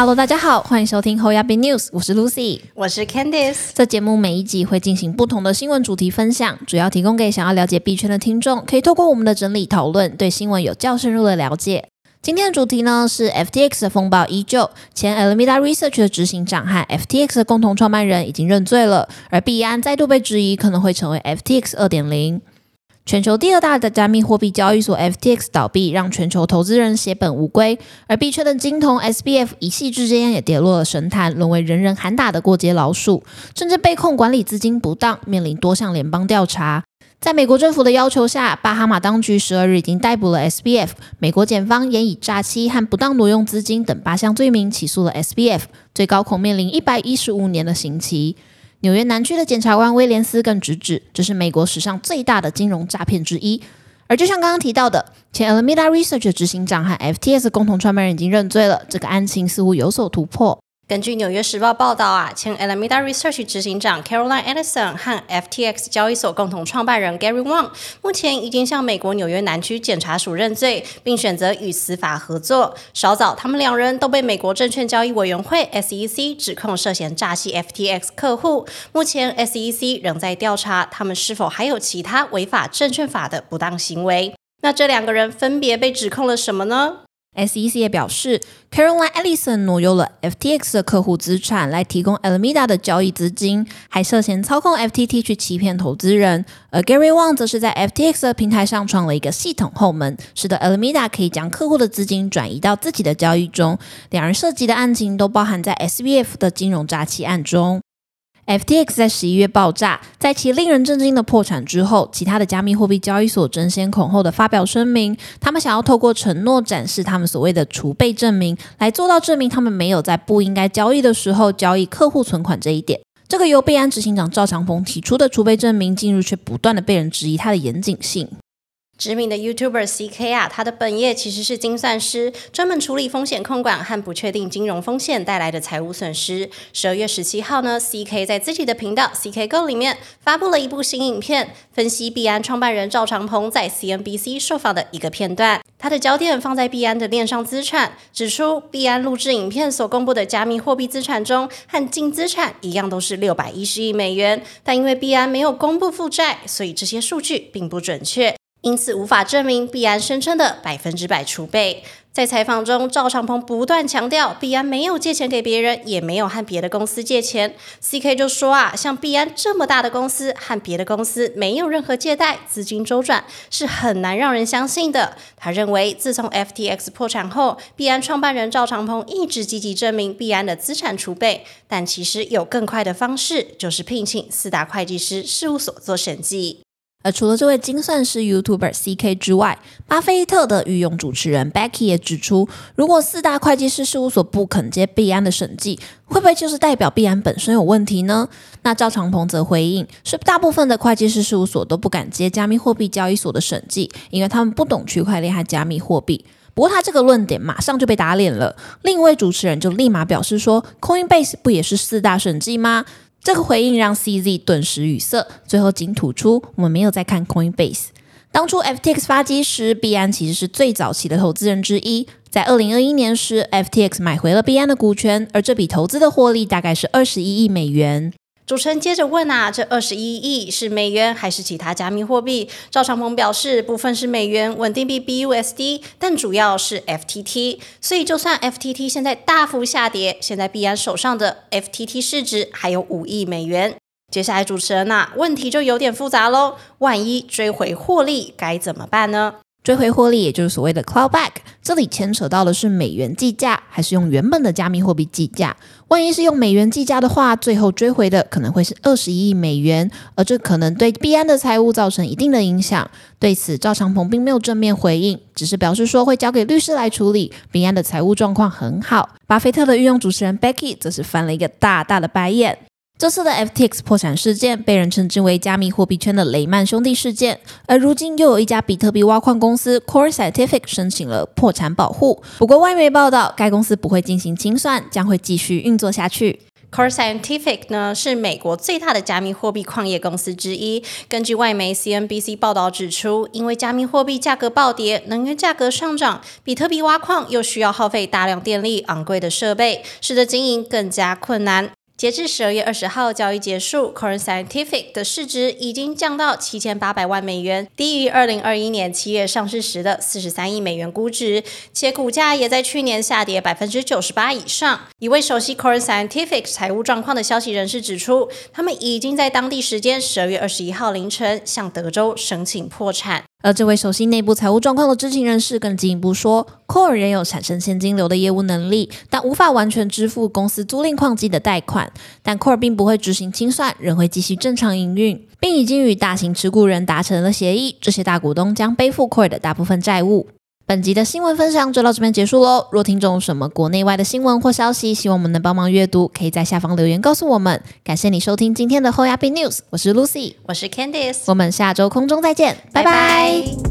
Hello，大家好，欢迎收听 h o y a b News，我是 Lucy，我是 Candice。这节目每一集会进行不同的新闻主题分享，主要提供给想要了解币圈的听众，可以透过我们的整理讨论，对新闻有较深入的了解。今天的主题呢是 FTX 的风暴依旧，前 Alameda Research 的执行长和 FTX 的共同创办人已经认罪了，而币安再度被质疑可能会成为 FTX 二点零。全球第二大的加密货币交易所 FTX 倒闭，让全球投资人血本无归，而币圈的金童 SBF 一夕之间也跌落了神坛，沦为人人喊打的过街老鼠，甚至被控管理资金不当，面临多项联邦调查。在美国政府的要求下，巴哈马当局十二日已经逮捕了 SBF，美国检方也以诈欺和不当挪用资金等八项罪名起诉了 SBF，最高恐面临一百一十五年的刑期。纽约南区的检察官威廉斯更直指，这是美国史上最大的金融诈骗之一。而就像刚刚提到的，前 Alameda Research 的执行长和 FTS 共同创办人已经认罪了，这个案情似乎有所突破。根据《纽约时报》报道啊，前 Alameda Research 执行长 Caroline Ellison 和 FTX 交易所共同创办人 Gary Wang 目前已经向美国纽约南区检察署认罪，并选择与司法合作。稍早，他们两人都被美国证券交易委员会 SEC 指控涉嫌诈欺 FTX 客户。目前 SEC 仍在调查他们是否还有其他违法证券法的不当行为。那这两个人分别被指控了什么呢？SEC 也表示，Caroline Ellison 挪用了 FTX 的客户资产来提供 Alameda 的交易资金，还涉嫌操控 FTT 去欺骗投资人。而 Gary Wang 则是在 FTX 的平台上创了一个系统后门，使得 Alameda 可以将客户的资金转移到自己的交易中。两人涉及的案情都包含在 SBF 的金融诈欺案中。FTX 在十一月爆炸，在其令人震惊的破产之后，其他的加密货币交易所争先恐后的发表声明，他们想要透过承诺展示他们所谓的储备证明，来做到证明他们没有在不应该交易的时候交易客户存款这一点。这个由贝安执行长赵长鹏提出的储备证明，近日却不断的被人质疑它的严谨性。知名的 YouTuber CK 啊，他的本业其实是精算师，专门处理风险控管和不确定金融风险带来的财务损失。十二月十七号呢，CK 在自己的频道 CK Go 里面发布了一部新影片，分析币安创办人赵长鹏在 CNBC 受访的一个片段。他的焦点放在币安的链上资产，指出币安录制影片所公布的加密货币资产中，和净资产一样都是六百一十亿美元，但因为币安没有公布负债，所以这些数据并不准确。因此无法证明币安声称的百分之百储备。在采访中，赵长鹏不断强调，币安没有借钱给别人，也没有和别的公司借钱。CK 就说啊，像币安这么大的公司和别的公司没有任何借贷，资金周转是很难让人相信的。他认为，自从 FTX 破产后，币安创办人赵长鹏一直积极证明币安的资产储备，但其实有更快的方式，就是聘请四大会计师事务所做审计。而除了这位精算师 YouTuber CK 之外，巴菲特的御用主持人 Becky 也指出，如果四大会计师事务所不肯接币安的审计，会不会就是代表币安本身有问题呢？那赵长鹏则回应，是大部分的会计师事务所都不敢接加密货币交易所的审计，因为他们不懂区块链和加密货币。不过他这个论点马上就被打脸了，另一位主持人就立马表示说，Coinbase 不也是四大审计吗？这个回应让 CZ 顿时语塞，最后仅吐出：“我们没有在看 Coinbase。当初 FTX 发迹时，币安其实是最早期的投资人之一。在二零二一年时，FTX 买回了币安的股权，而这笔投资的获利大概是二十一亿美元。”主持人接着问啊，这二十一亿是美元还是其他加密货币？赵长鹏表示，部分是美元稳定币 BUSD，但主要是 FTT。所以就算 FTT 现在大幅下跌，现在币安手上的 FTT 市值还有五亿美元。接下来主持人呐，问题就有点复杂喽，万一追回获利该怎么办呢？追回获利，也就是所谓的 cloud back，这里牵扯到的是美元计价，还是用原本的加密货币计价？万一是用美元计价的话，最后追回的可能会是二十亿美元，而这可能对币安的财务造成一定的影响。对此，赵长鹏并没有正面回应，只是表示说会交给律师来处理。币安的财务状况很好。巴菲特的御用主持人 Becky 则是翻了一个大大的白眼。这次的 FTX 破产事件被人称之为加密货币圈的雷曼兄弟事件，而如今又有一家比特币挖矿公司 Core Scientific 申请了破产保护。不过外媒报道，该公司不会进行清算，将会继续运作下去。Core Scientific 呢是美国最大的加密货币矿业公司之一。根据外媒 CNBC 报道指出，因为加密货币价格暴跌、能源价格上涨，比特币挖矿又需要耗费大量电力、昂贵的设备，使得经营更加困难。截至十二月二十号交易结束，Core Scientific 的市值已经降到七千八百万美元，低于二零二一年七月上市时的四十三亿美元估值，且股价也在去年下跌百分之九十八以上。一位熟悉 Core Scientific 财务状况的消息人士指出，他们已经在当地时间十二月二十一号凌晨向德州申请破产。而这位熟悉内部财务状况的知情人士更进一步说，Core 仍有产生现金流的业务能力，但无法完全支付公司租赁矿机的贷款。但 Core 并不会执行清算，仍会继续正常营运，并已经与大型持股人达成了协议，这些大股东将背负 Core 的大部分债务。本集的新闻分享就到这边结束喽。若听众有什么国内外的新闻或消息，希望我们能帮忙阅读，可以在下方留言告诉我们。感谢你收听今天的后牙币 News，我是 Lucy，我是 Candice，我们下周空中再见，拜拜。